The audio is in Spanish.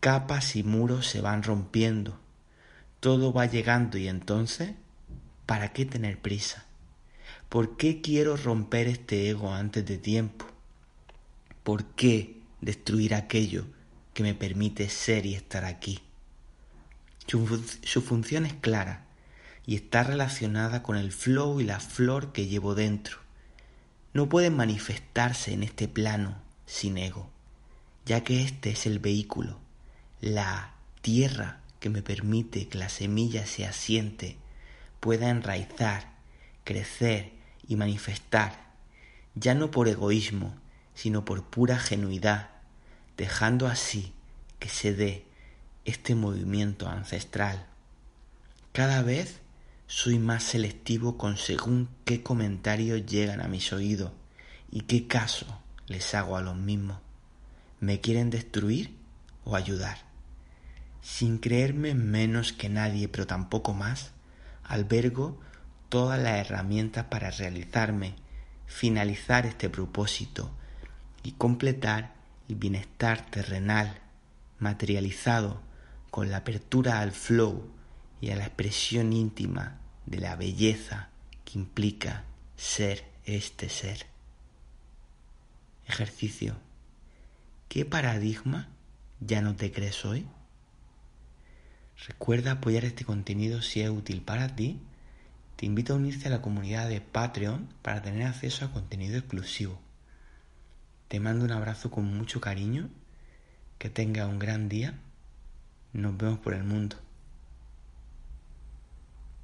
capas y muros se van rompiendo, todo va llegando y entonces, ¿para qué tener prisa? ¿Por qué quiero romper este ego antes de tiempo? ¿Por qué destruir aquello que me permite ser y estar aquí? Su, función es clara y está relacionada con el flow y la flor que llevo dentro. No pueden manifestarse en este plano sin ego, ya que este es el vehículo la tierra que me permite que la semilla se asiente, pueda enraizar, crecer y manifestar, ya no por egoísmo, sino por pura genuidad, dejando así que se dé este movimiento ancestral. Cada vez soy más selectivo con según qué comentarios llegan a mis oídos y qué caso les hago a los mismos. ¿Me quieren destruir o ayudar? Sin creerme menos que nadie, pero tampoco más, albergo todas las herramientas para realizarme, finalizar este propósito y completar el bienestar terrenal materializado con la apertura al flow y a la expresión íntima de la belleza que implica ser este ser. Ejercicio. ¿Qué paradigma ya no te crees hoy? Recuerda apoyar este contenido si es útil para ti. Te invito a unirte a la comunidad de Patreon para tener acceso a contenido exclusivo. Te mando un abrazo con mucho cariño. Que tenga un gran día. Nos vemos por el mundo.